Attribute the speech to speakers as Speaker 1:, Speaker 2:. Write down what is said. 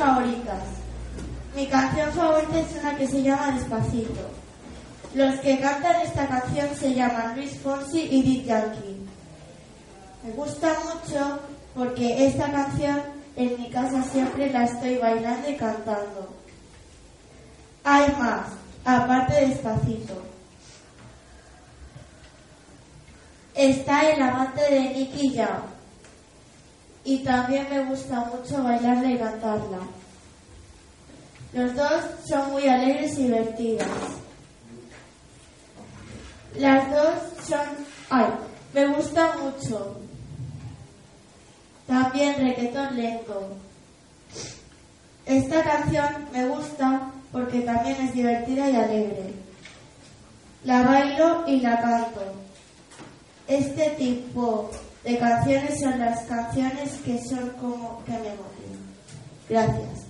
Speaker 1: favoritas. Mi canción favorita es una que se llama Despacito. Los que cantan esta canción se llaman Luis Fonsi y Dick Yankee. Me gusta mucho porque esta canción en mi casa siempre la estoy bailando y cantando. Hay más, aparte de Despacito. Está el amante de Nicky Jam y también me gusta mucho bailarla y cantarla. Los dos son muy alegres y divertidas. Las dos son... ¡Ay! Me gusta mucho. También requetón lento. Esta canción me gusta porque también es divertida y alegre. La bailo y la canto. Este tipo de canciones son las canciones que son como que me motivan. Gracias.